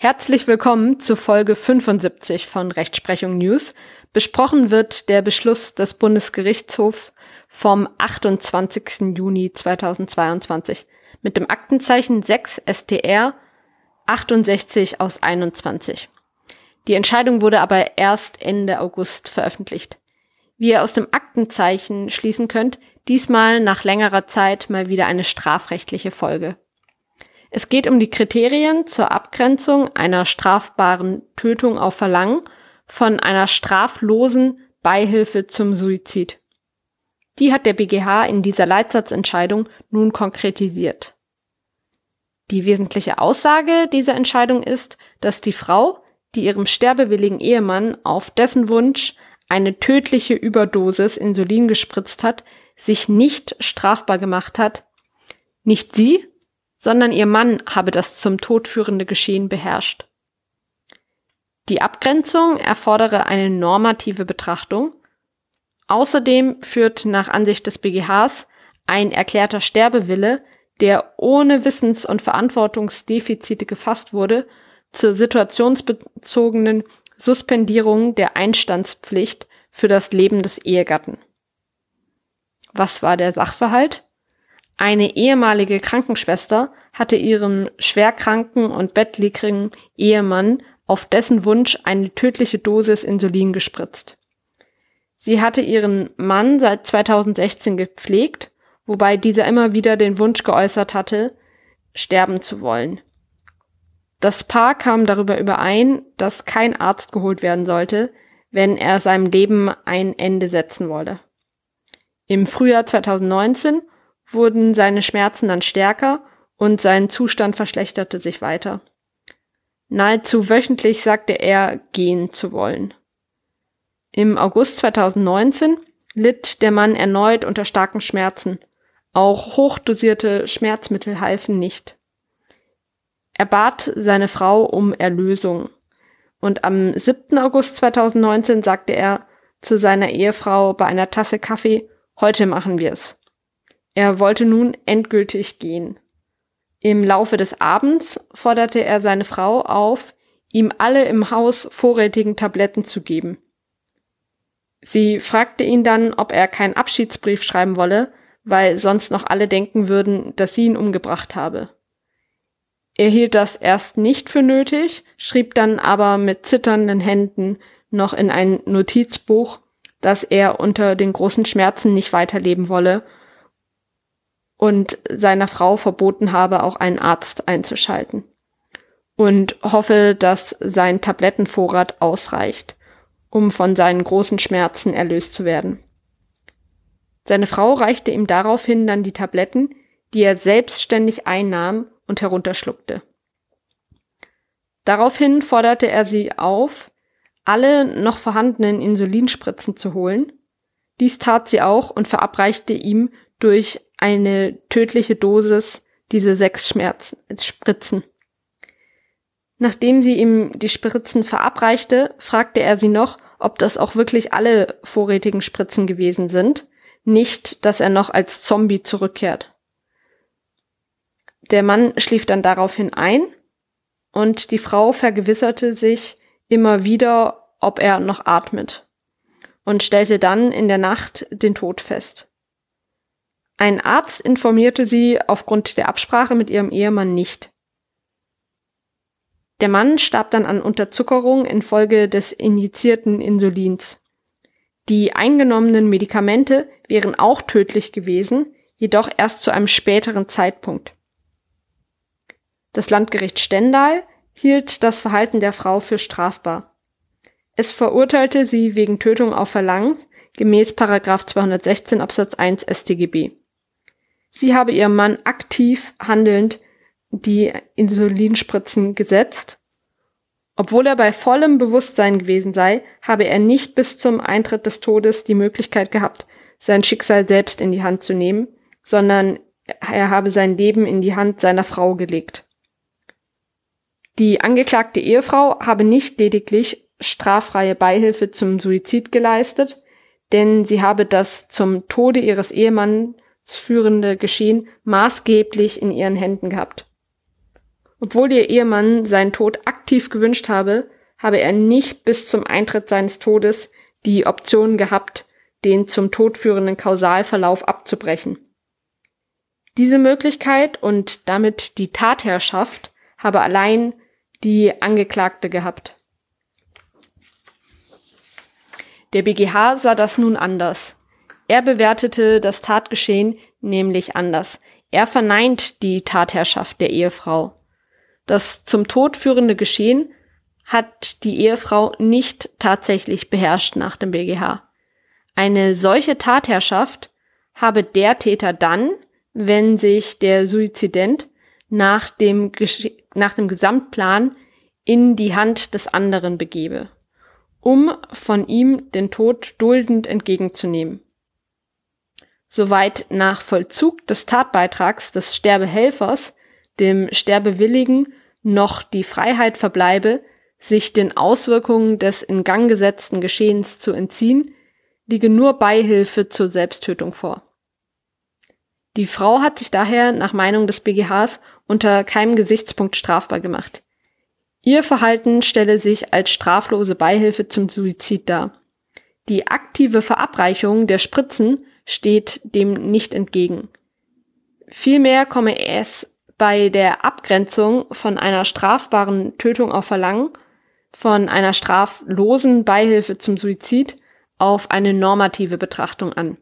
Herzlich willkommen zu Folge 75 von Rechtsprechung News. Besprochen wird der Beschluss des Bundesgerichtshofs vom 28. Juni 2022 mit dem Aktenzeichen 6 STR 68 aus 21. Die Entscheidung wurde aber erst Ende August veröffentlicht. Wie ihr aus dem Aktenzeichen schließen könnt, diesmal nach längerer Zeit mal wieder eine strafrechtliche Folge. Es geht um die Kriterien zur Abgrenzung einer strafbaren Tötung auf Verlangen von einer straflosen Beihilfe zum Suizid. Die hat der BGH in dieser Leitsatzentscheidung nun konkretisiert. Die wesentliche Aussage dieser Entscheidung ist, dass die Frau, die ihrem sterbewilligen Ehemann auf dessen Wunsch eine tödliche Überdosis Insulin gespritzt hat, sich nicht strafbar gemacht hat. Nicht sie, sondern ihr Mann habe das zum Tod führende Geschehen beherrscht. Die Abgrenzung erfordere eine normative Betrachtung. Außerdem führt nach Ansicht des BGHs ein erklärter Sterbewille, der ohne Wissens- und Verantwortungsdefizite gefasst wurde, zur situationsbezogenen Suspendierung der Einstandspflicht für das Leben des Ehegatten. Was war der Sachverhalt? Eine ehemalige Krankenschwester hatte ihren schwerkranken und bettlägerigen Ehemann auf dessen Wunsch eine tödliche Dosis Insulin gespritzt. Sie hatte ihren Mann seit 2016 gepflegt, wobei dieser immer wieder den Wunsch geäußert hatte, sterben zu wollen. Das Paar kam darüber überein, dass kein Arzt geholt werden sollte, wenn er seinem Leben ein Ende setzen wolle. Im Frühjahr 2019 wurden seine Schmerzen dann stärker und sein Zustand verschlechterte sich weiter. Nahezu wöchentlich sagte er, gehen zu wollen. Im August 2019 litt der Mann erneut unter starken Schmerzen. Auch hochdosierte Schmerzmittel halfen nicht. Er bat seine Frau um Erlösung. Und am 7. August 2019 sagte er zu seiner Ehefrau bei einer Tasse Kaffee, heute machen wir's. Er wollte nun endgültig gehen. Im Laufe des Abends forderte er seine Frau auf, ihm alle im Haus vorrätigen Tabletten zu geben. Sie fragte ihn dann, ob er keinen Abschiedsbrief schreiben wolle, weil sonst noch alle denken würden, dass sie ihn umgebracht habe. Er hielt das erst nicht für nötig, schrieb dann aber mit zitternden Händen noch in ein Notizbuch, dass er unter den großen Schmerzen nicht weiterleben wolle und seiner Frau verboten habe, auch einen Arzt einzuschalten. Und hoffe, dass sein Tablettenvorrat ausreicht, um von seinen großen Schmerzen erlöst zu werden. Seine Frau reichte ihm daraufhin dann die Tabletten, die er selbstständig einnahm und herunterschluckte. Daraufhin forderte er sie auf, alle noch vorhandenen Insulinspritzen zu holen. Dies tat sie auch und verabreichte ihm durch eine tödliche Dosis diese sechs Schmerzen, Spritzen. Nachdem sie ihm die Spritzen verabreichte, fragte er sie noch, ob das auch wirklich alle vorrätigen Spritzen gewesen sind, nicht, dass er noch als Zombie zurückkehrt. Der Mann schlief dann daraufhin ein und die Frau vergewisserte sich immer wieder, ob er noch atmet und stellte dann in der Nacht den Tod fest. Ein Arzt informierte sie aufgrund der Absprache mit ihrem Ehemann nicht. Der Mann starb dann an Unterzuckerung infolge des injizierten Insulins. Die eingenommenen Medikamente wären auch tödlich gewesen, jedoch erst zu einem späteren Zeitpunkt. Das Landgericht Stendal hielt das Verhalten der Frau für strafbar. Es verurteilte sie wegen Tötung auf Verlangen gemäß 216 Absatz 1 StGB. Sie habe ihrem Mann aktiv handelnd die Insulinspritzen gesetzt. Obwohl er bei vollem Bewusstsein gewesen sei, habe er nicht bis zum Eintritt des Todes die Möglichkeit gehabt, sein Schicksal selbst in die Hand zu nehmen, sondern er habe sein Leben in die Hand seiner Frau gelegt. Die angeklagte Ehefrau habe nicht lediglich straffreie Beihilfe zum Suizid geleistet, denn sie habe das zum Tode ihres Ehemanns führende Geschehen maßgeblich in ihren Händen gehabt. Obwohl ihr Ehemann seinen Tod aktiv gewünscht habe, habe er nicht bis zum Eintritt seines Todes die Option gehabt, den zum Tod führenden Kausalverlauf abzubrechen. Diese Möglichkeit und damit die Tatherrschaft habe allein die Angeklagte gehabt. Der BGH sah das nun anders. Er bewertete das Tatgeschehen nämlich anders. Er verneint die Tatherrschaft der Ehefrau. Das zum Tod führende Geschehen hat die Ehefrau nicht tatsächlich beherrscht nach dem BGH. Eine solche Tatherrschaft habe der Täter dann, wenn sich der Suizident nach dem, nach dem Gesamtplan in die Hand des anderen begebe um von ihm den Tod duldend entgegenzunehmen. Soweit nach Vollzug des Tatbeitrags des Sterbehelfers dem Sterbewilligen noch die Freiheit verbleibe, sich den Auswirkungen des in Gang gesetzten Geschehens zu entziehen, liege nur Beihilfe zur Selbsttötung vor. Die Frau hat sich daher nach Meinung des BGHs unter keinem Gesichtspunkt strafbar gemacht. Ihr Verhalten stelle sich als straflose Beihilfe zum Suizid dar. Die aktive Verabreichung der Spritzen steht dem nicht entgegen. Vielmehr komme es bei der Abgrenzung von einer strafbaren Tötung auf Verlangen, von einer straflosen Beihilfe zum Suizid auf eine normative Betrachtung an.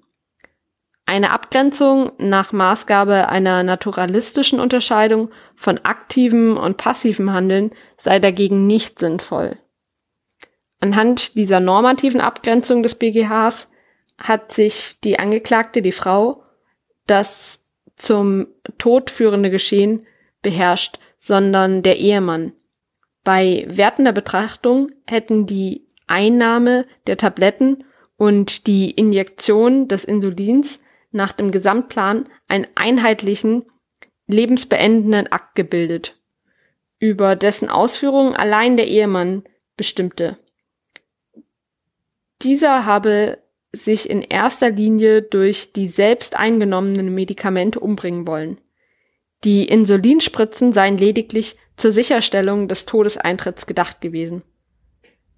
Eine Abgrenzung nach Maßgabe einer naturalistischen Unterscheidung von aktivem und passivem Handeln sei dagegen nicht sinnvoll. Anhand dieser normativen Abgrenzung des BGHs hat sich die Angeklagte, die Frau, das zum Tod führende Geschehen beherrscht, sondern der Ehemann. Bei wertender Betrachtung hätten die Einnahme der Tabletten und die Injektion des Insulins nach dem Gesamtplan einen einheitlichen, lebensbeendenden Akt gebildet, über dessen Ausführung allein der Ehemann bestimmte. Dieser habe sich in erster Linie durch die selbst eingenommenen Medikamente umbringen wollen. Die Insulinspritzen seien lediglich zur Sicherstellung des Todeseintritts gedacht gewesen.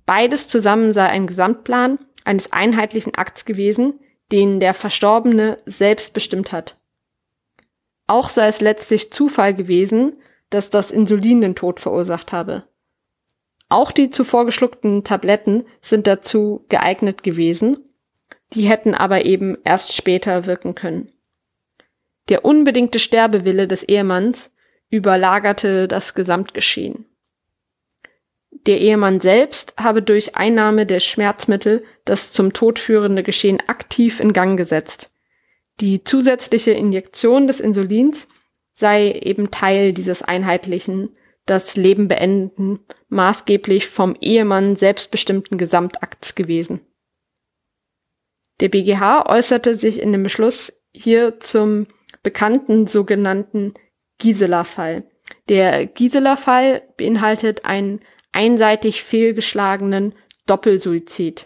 Beides zusammen sei ein Gesamtplan eines einheitlichen Akts gewesen, den der Verstorbene selbst bestimmt hat. Auch sei es letztlich Zufall gewesen, dass das Insulin den Tod verursacht habe. Auch die zuvor geschluckten Tabletten sind dazu geeignet gewesen, die hätten aber eben erst später wirken können. Der unbedingte Sterbewille des Ehemanns überlagerte das Gesamtgeschehen. Der Ehemann selbst habe durch Einnahme der Schmerzmittel das zum Tod führende Geschehen aktiv in Gang gesetzt. Die zusätzliche Injektion des Insulins sei eben Teil dieses einheitlichen, das Leben beenden, maßgeblich vom Ehemann selbstbestimmten Gesamtakts gewesen. Der BGH äußerte sich in dem Beschluss hier zum bekannten sogenannten Gisela-Fall. Der Gisela-Fall beinhaltet einen einseitig fehlgeschlagenen Doppelsuizid.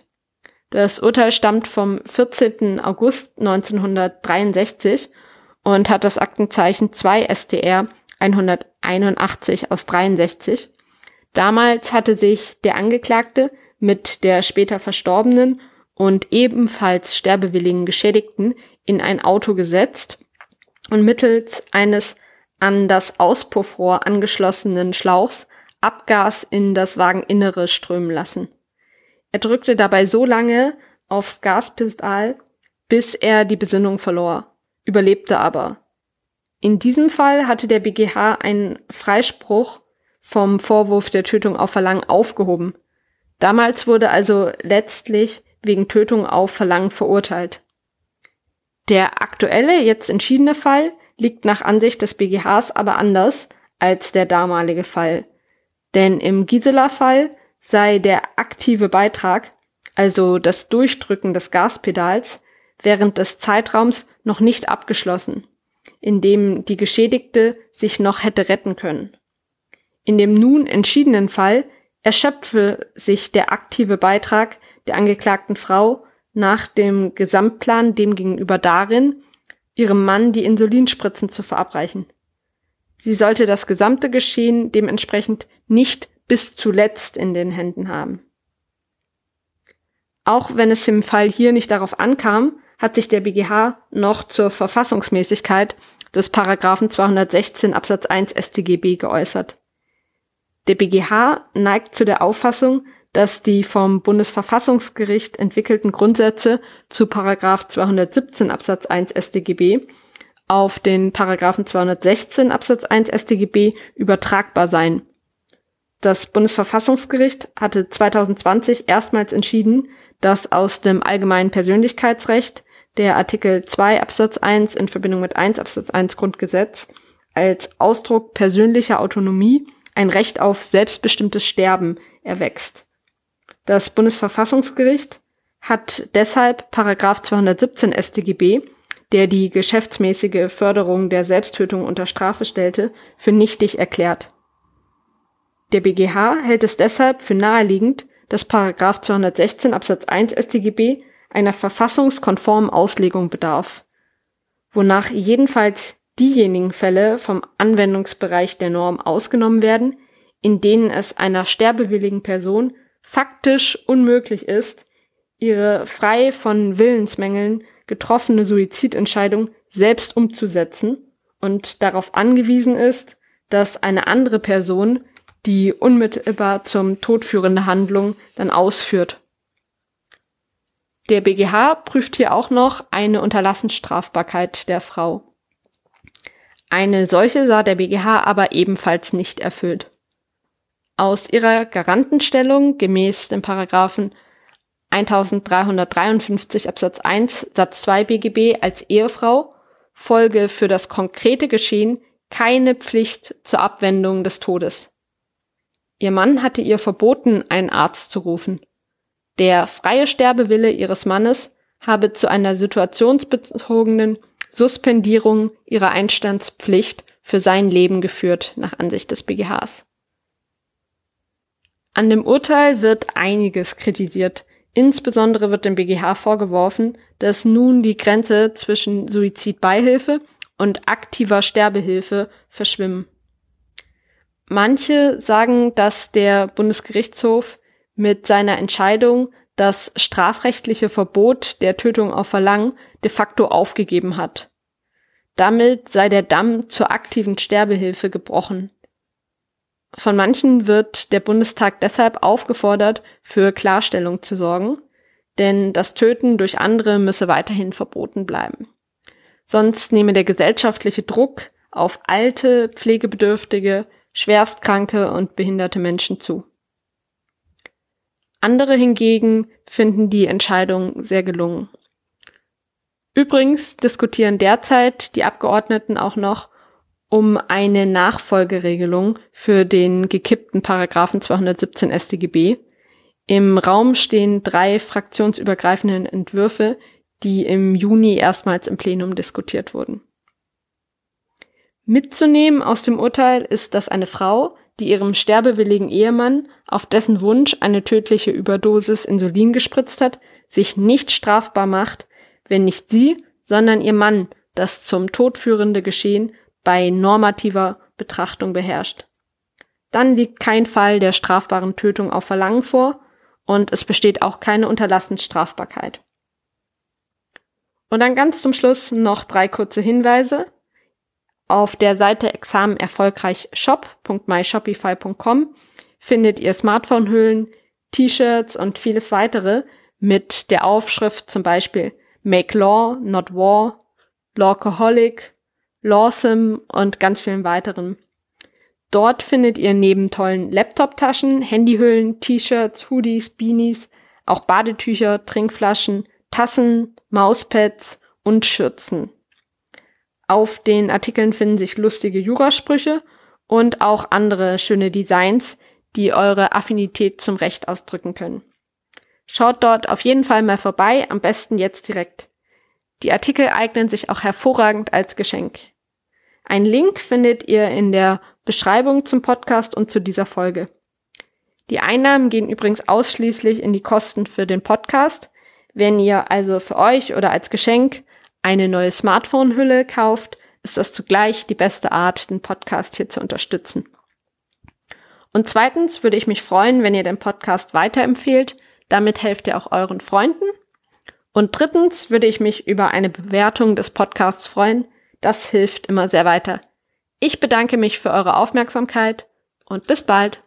Das Urteil stammt vom 14. August 1963 und hat das Aktenzeichen 2 STR 181 aus 63. Damals hatte sich der Angeklagte mit der später verstorbenen und ebenfalls sterbewilligen Geschädigten in ein Auto gesetzt und mittels eines an das Auspuffrohr angeschlossenen Schlauchs Abgas in das Wageninnere strömen lassen. Er drückte dabei so lange aufs Gaspedal, bis er die Besinnung verlor, überlebte aber. In diesem Fall hatte der BGH einen Freispruch vom Vorwurf der Tötung auf Verlangen aufgehoben. Damals wurde also letztlich wegen Tötung auf Verlangen verurteilt. Der aktuelle, jetzt entschiedene Fall liegt nach Ansicht des BGHs aber anders als der damalige Fall. Denn im Gisela-Fall sei der aktive Beitrag, also das Durchdrücken des Gaspedals, während des Zeitraums noch nicht abgeschlossen, in dem die Geschädigte sich noch hätte retten können. In dem nun entschiedenen Fall erschöpfe sich der aktive Beitrag der angeklagten Frau nach dem Gesamtplan demgegenüber darin, ihrem Mann die Insulinspritzen zu verabreichen. Sie sollte das gesamte Geschehen dementsprechend nicht bis zuletzt in den Händen haben. Auch wenn es im Fall hier nicht darauf ankam, hat sich der BGH noch zur Verfassungsmäßigkeit des Paragraphen 216 Absatz 1 StGB geäußert. Der BGH neigt zu der Auffassung, dass die vom Bundesverfassungsgericht entwickelten Grundsätze zu Paragraph 217 Absatz 1 StGB auf den Paragraphen 216 Absatz 1 StGB übertragbar seien. Das Bundesverfassungsgericht hatte 2020 erstmals entschieden, dass aus dem allgemeinen Persönlichkeitsrecht der Artikel 2 Absatz 1 in Verbindung mit 1 Absatz 1 Grundgesetz als Ausdruck persönlicher Autonomie ein Recht auf selbstbestimmtes Sterben erwächst. Das Bundesverfassungsgericht hat deshalb Paragraph 217 StGB, der die geschäftsmäßige Förderung der Selbsttötung unter Strafe stellte, für nichtig erklärt. Der BGH hält es deshalb für naheliegend, dass Paragraph 216 Absatz 1 StGB einer verfassungskonformen Auslegung bedarf, wonach jedenfalls diejenigen Fälle vom Anwendungsbereich der Norm ausgenommen werden, in denen es einer sterbewilligen Person faktisch unmöglich ist, ihre frei von Willensmängeln getroffene Suizidentscheidung selbst umzusetzen und darauf angewiesen ist, dass eine andere Person die unmittelbar zum Tod führende Handlung dann ausführt. Der BGH prüft hier auch noch eine Unterlassensstrafbarkeit der Frau. Eine solche sah der BGH aber ebenfalls nicht erfüllt. Aus ihrer Garantenstellung gemäß dem Paragraphen 1353 Absatz 1 Satz 2 BGB als Ehefrau folge für das konkrete Geschehen keine Pflicht zur Abwendung des Todes. Ihr Mann hatte ihr verboten, einen Arzt zu rufen. Der freie Sterbewille ihres Mannes habe zu einer situationsbezogenen Suspendierung ihrer Einstandspflicht für sein Leben geführt, nach Ansicht des BGHs. An dem Urteil wird einiges kritisiert. Insbesondere wird dem BGH vorgeworfen, dass nun die Grenze zwischen Suizidbeihilfe und aktiver Sterbehilfe verschwimmen. Manche sagen, dass der Bundesgerichtshof mit seiner Entscheidung das strafrechtliche Verbot der Tötung auf Verlangen de facto aufgegeben hat. Damit sei der Damm zur aktiven Sterbehilfe gebrochen. Von manchen wird der Bundestag deshalb aufgefordert, für Klarstellung zu sorgen, denn das Töten durch andere müsse weiterhin verboten bleiben. Sonst nehme der gesellschaftliche Druck auf alte, pflegebedürftige, schwerstkranke und behinderte Menschen zu. Andere hingegen finden die Entscheidung sehr gelungen. Übrigens diskutieren derzeit die Abgeordneten auch noch um eine Nachfolgeregelung für den gekippten Paragraphen 217 StGB. Im Raum stehen drei fraktionsübergreifenden Entwürfe, die im Juni erstmals im Plenum diskutiert wurden. Mitzunehmen aus dem Urteil ist, dass eine Frau, die ihrem sterbewilligen Ehemann auf dessen Wunsch eine tödliche Überdosis Insulin gespritzt hat, sich nicht strafbar macht, wenn nicht sie, sondern ihr Mann das zum Tod führende Geschehen bei normativer Betrachtung beherrscht. Dann liegt kein Fall der strafbaren Tötung auf Verlangen vor und es besteht auch keine Unterlassensstrafbarkeit. Und dann ganz zum Schluss noch drei kurze Hinweise. Auf der Seite Examen shop.myshopify.com findet ihr Smartphone-Hüllen, T-Shirts und vieles weitere mit der Aufschrift zum Beispiel Make Law, Not War, Lawcoholic, Lawsome und ganz vielen weiteren. Dort findet ihr neben tollen Laptop-Taschen, Handyhüllen, T-Shirts, Hoodies, Beanies, auch Badetücher, Trinkflaschen, Tassen, Mauspads und Schürzen. Auf den Artikeln finden sich lustige Jurasprüche und auch andere schöne Designs, die eure Affinität zum Recht ausdrücken können. Schaut dort auf jeden Fall mal vorbei, am besten jetzt direkt. Die Artikel eignen sich auch hervorragend als Geschenk. Ein Link findet ihr in der Beschreibung zum Podcast und zu dieser Folge. Die Einnahmen gehen übrigens ausschließlich in die Kosten für den Podcast. Wenn ihr also für euch oder als Geschenk eine neue Smartphone-Hülle kauft, ist das zugleich die beste Art, den Podcast hier zu unterstützen. Und zweitens würde ich mich freuen, wenn ihr den Podcast weiterempfehlt. Damit helft ihr auch euren Freunden. Und drittens würde ich mich über eine Bewertung des Podcasts freuen. Das hilft immer sehr weiter. Ich bedanke mich für eure Aufmerksamkeit und bis bald.